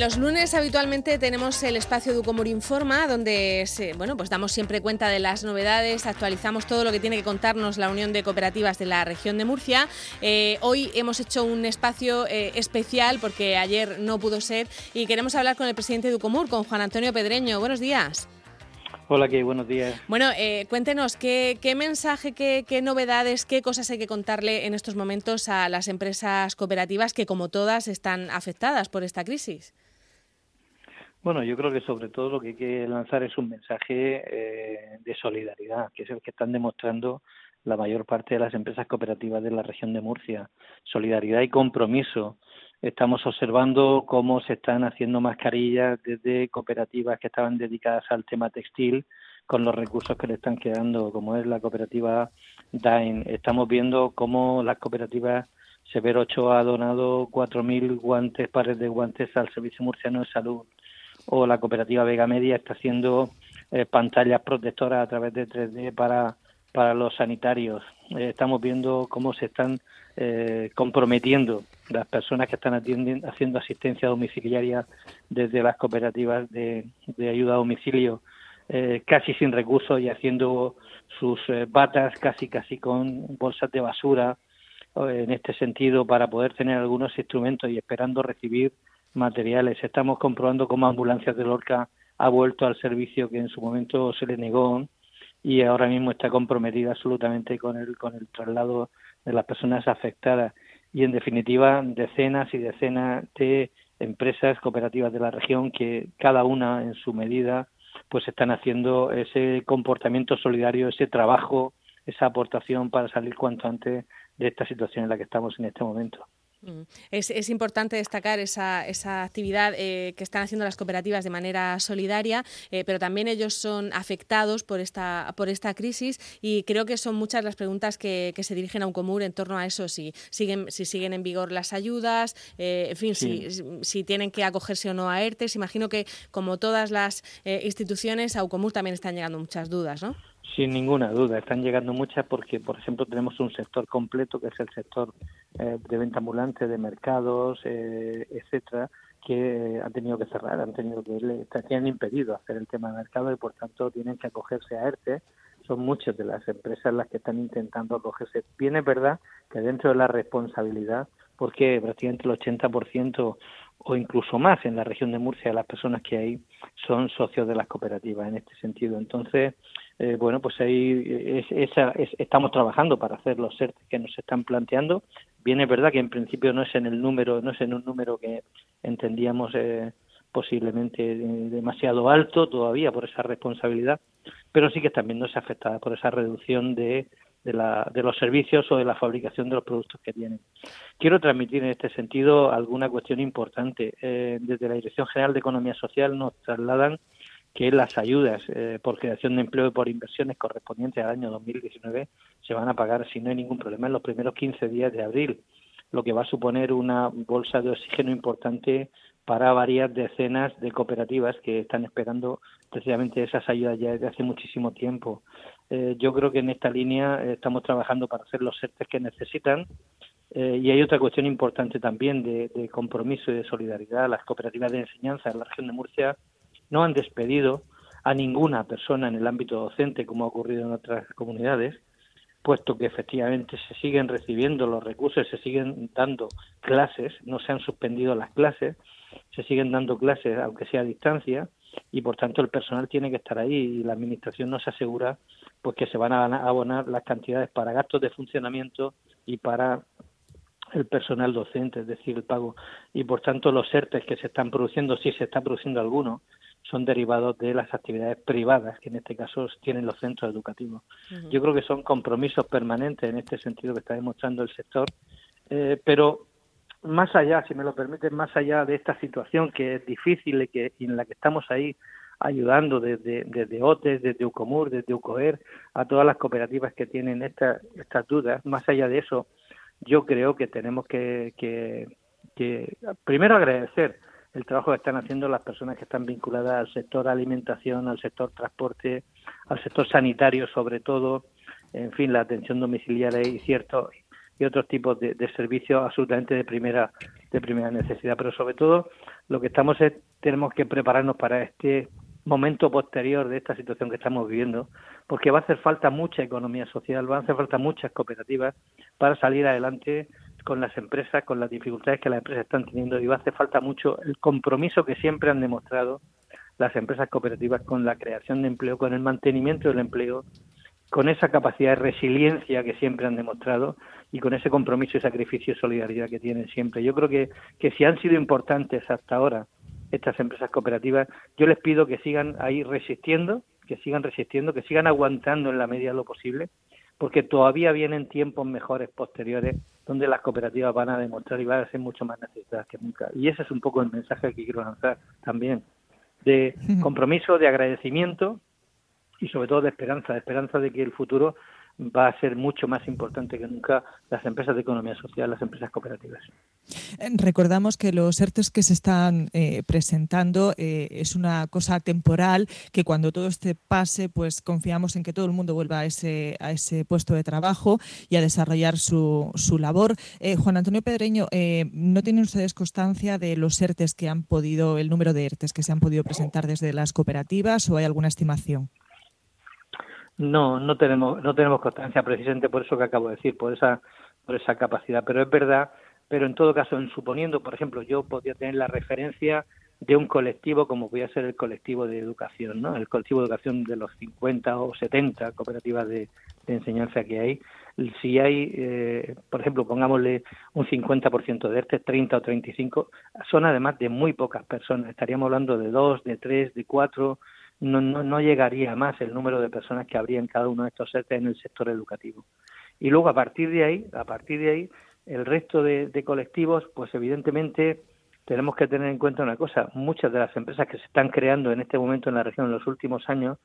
los lunes habitualmente tenemos el espacio Ducomur Informa, donde bueno, pues damos siempre cuenta de las novedades, actualizamos todo lo que tiene que contarnos la Unión de Cooperativas de la región de Murcia. Eh, hoy hemos hecho un espacio eh, especial porque ayer no pudo ser y queremos hablar con el presidente de Ducomur, con Juan Antonio Pedreño. Buenos días. Hola, ¿qué? Buenos días. Bueno, eh, cuéntenos, ¿qué, mensaje, qué, novedades, qué cosas hay que contarle en estos momentos a las empresas cooperativas que, como todas, están afectadas por esta crisis? Bueno, yo creo que sobre todo lo que hay que lanzar es un mensaje eh, de solidaridad, que es el que están demostrando la mayor parte de las empresas cooperativas de la región de Murcia. Solidaridad y compromiso Estamos observando cómo se están haciendo mascarillas desde cooperativas que estaban dedicadas al tema textil con los recursos que le están quedando, como es la cooperativa DAIN. Estamos viendo cómo las cooperativas Severo 8 ha donado 4.000 guantes, pares de guantes al Servicio Murciano de Salud. O la cooperativa Vega Media está haciendo eh, pantallas protectoras a través de 3D para, para los sanitarios. Eh, estamos viendo cómo se están eh, comprometiendo las personas que están haciendo asistencia domiciliaria desde las cooperativas de, ayuda a domicilio eh, casi sin recursos y haciendo sus eh, batas casi casi con bolsas de basura en este sentido para poder tener algunos instrumentos y esperando recibir materiales. Estamos comprobando cómo Ambulancias de Lorca ha vuelto al servicio que en su momento se le negó y ahora mismo está comprometida absolutamente con el con el traslado de las personas afectadas y en definitiva decenas y decenas de empresas cooperativas de la región que cada una en su medida pues están haciendo ese comportamiento solidario, ese trabajo, esa aportación para salir cuanto antes de esta situación en la que estamos en este momento. Mm. Es, importante destacar esa, esa actividad eh, que están haciendo las cooperativas de manera solidaria, eh, pero también ellos son afectados por esta, por esta crisis y creo que son muchas las preguntas que, se dirigen a un común en torno a eso, si siguen, si siguen en vigor las ayudas, eh, en fin, si, si, tienen que acogerse o no a ERTES. Imagino que, como todas las instituciones, a UCOMUR también están llegando muchas dudas, ¿no? Sin ninguna duda, están llegando muchas porque, por ejemplo, tenemos un sector completo que es el sector eh, de venta ambulante, de mercados, eh, etcétera, que han tenido que cerrar, han tenido que han impedido hacer el tema de mercado y, por tanto, tienen que acogerse a ERTE. Son muchas de las empresas las que están intentando acogerse. Bien es verdad que dentro de la responsabilidad, porque prácticamente el 80% o incluso más en la región de Murcia, las personas que hay son socios de las cooperativas en este sentido. Entonces, eh, bueno, pues ahí estamos trabajando para hacer los CERTES que nos están planteando. Bien es verdad que en principio no es en el número, no es en un número que entendíamos eh, posiblemente demasiado alto todavía por esa responsabilidad, pero sí que están viéndose afectadas por esa reducción de, de, la, de los servicios o de la fabricación de los productos que tienen. Quiero transmitir en este sentido alguna cuestión importante. Eh, desde la Dirección General de Economía Social nos trasladan que las ayudas eh, por creación de empleo y por inversiones correspondientes al año 2019 se van a pagar, si no hay ningún problema, en los primeros 15 días de abril, lo que va a suponer una bolsa de oxígeno importante para varias decenas de cooperativas que están esperando precisamente esas ayudas ya desde hace muchísimo tiempo. Eh, yo creo que en esta línea eh, estamos trabajando para hacer los CERTES que necesitan y hay otra cuestión importante también de, de compromiso y de solidaridad. Las cooperativas de enseñanza en la región de Murcia no han despedido a ninguna persona en el ámbito docente, como ha ocurrido en otras comunidades, puesto que efectivamente se siguen recibiendo los recursos, se siguen dando clases, no se han suspendido las clases, se siguen dando clases aunque sea a distancia y por tanto el personal tiene que estar ahí y la administración nos asegura pues que se van a abonar las cantidades para gastos de funcionamiento y para el personal docente, es decir, el pago. Y por tanto los ERTES que se están produciendo, si se está produciendo alguno, son derivados de las actividades privadas que en este caso tienen los centros educativos. Yo creo que son compromisos permanentes en este sentido que está demostrando el sector, eh, pero más allá, si me lo permiten, más allá de esta situación que es difícil y, que, en la que estamos ahí ayudando desde, desde OTES, desde UCOMUR, desde UCOER, a todas las cooperativas que tienen estas dudas, más allá de eso, yo creo que tenemos que, que, que primero agradecer el trabajo que están haciendo las personas que están vinculadas al sector alimentación, al sector transporte, al sector sanitario sobre todo, en fin, la atención domiciliaria y cierto y otros tipos de, servicios absolutamente de primera de primera necesidad. Pero sobre todo lo que estamos es tenemos que prepararnos para este momento posterior de esta situación que estamos viviendo, porque va a hacer falta mucha economía social, va a hacer falta muchas cooperativas para salir adelante con las empresas, con las dificultades que las empresas están teniendo y va a hacer falta mucho el compromiso que siempre han demostrado las empresas cooperativas con la creación de empleo, con el mantenimiento del empleo, con esa capacidad de resiliencia que siempre han demostrado y con ese compromiso y sacrificio y solidaridad que tienen siempre. Yo creo que, que si han sido importantes hasta ahora estas empresas cooperativas, yo les pido que sigan ahí resistiendo, que sigan resistiendo, que sigan aguantando en la medida de lo posible, porque todavía vienen tiempos mejores posteriores donde las cooperativas van a demostrar y van a ser mucho más necesitadas que nunca. Y ese es un poco el mensaje que quiero lanzar también, de compromiso, de agradecimiento y sobre todo de esperanza, de esperanza de que el futuro va a ser mucho más importante que nunca las empresas de economía social, las empresas cooperativas. Eh, recordamos que los ERTES que se están eh, presentando eh, es una cosa temporal, que cuando todo este pase, pues confiamos en que todo el mundo vuelva a ese, a ese puesto de trabajo y a desarrollar su, su labor. Juan Antonio Pedreño, ¿no tienen ustedes constancia de los ERTES que han podido, el número de ERTES que se han podido presentar desde las cooperativas o hay alguna estimación? No, no tenemos, no tenemos constancia precisamente por eso que acabo de decir, por esa, por esa capacidad. Pero es verdad, pero en todo caso, en suponiendo, por ejemplo, yo podría tener la referencia de un colectivo como podría ser el colectivo de educación, ¿no? El colectivo de educación de los 50 o 70 cooperativas de, enseñanza que hay. Si hay, eh, por ejemplo, pongámosle un 50% de este, 30 o 35, son además de muy pocas personas. Estaríamos hablando de dos, de tres, de cuatro, no, no, no llegaría más el número de personas que habría en cada uno de estos setes en el sector educativo. Y luego a partir de ahí, a partir de ahí, el resto de, colectivos, pues evidentemente tenemos que tener en cuenta una cosa, muchas de las empresas que se están creando en este momento en la región en los últimos años,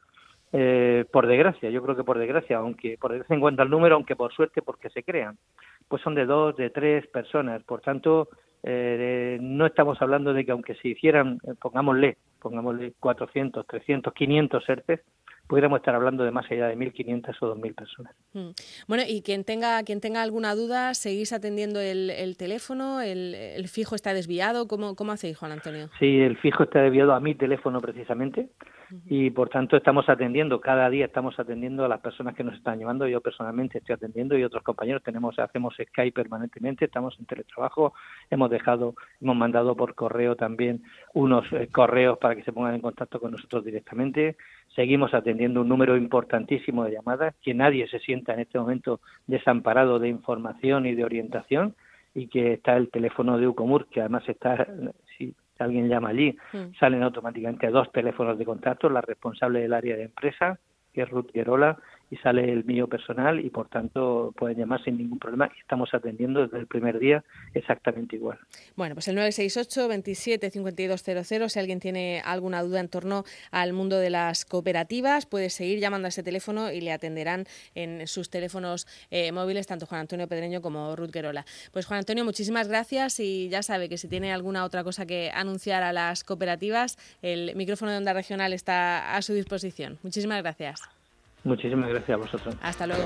eh, por desgracia, yo creo que por desgracia, aunque por desgracia en cuanto al número, aunque por suerte porque se crean, pues son de dos, de tres personas. Por tanto, eh, no estamos hablando de que aunque se hicieran, eh, pongámosle, pongámosle 400, 300, 500 ERTES, pudiéramos estar hablando de más allá de 1.500 o 2.000 personas. Mm. Bueno, y quien tenga, quien tenga alguna duda, ¿seguís atendiendo el, teléfono? El, fijo está desviado? ¿Cómo, ¿Cómo hacéis, Juan Antonio? Sí, el fijo está desviado a mi teléfono precisamente y por tanto estamos atendiendo, cada día estamos atendiendo a las personas que nos están llamando, yo personalmente estoy atendiendo y otros compañeros tenemos, hacemos Skype permanentemente, estamos en teletrabajo, hemos dejado, hemos mandado por correo también unos eh, correos para que se pongan en contacto con nosotros directamente, seguimos atendiendo un número importantísimo de llamadas, que nadie se sienta en este momento desamparado de información y de orientación y que está el teléfono de Ucomur, que además está, si alguien llama allí, mm. salen automáticamente dos teléfonos de contacto, la responsable del área de empresa, que es Ruth Gerola, sale el mío personal y por tanto pueden llamar sin ningún problema estamos atendiendo desde el primer día exactamente igual. Bueno, pues el 968 27 5200 si alguien tiene alguna duda en torno al mundo de las cooperativas puede seguir llamando a ese teléfono y le atenderán en sus teléfonos eh, móviles tanto Juan Antonio Pedreño como Ruth Guerola. Pues Juan Antonio, muchísimas gracias y ya sabe que si tiene alguna otra cosa que anunciar a las cooperativas, el micrófono de onda regional está a su disposición. Muchísimas gracias. Muchísimas gracias a vosotros. Hasta luego.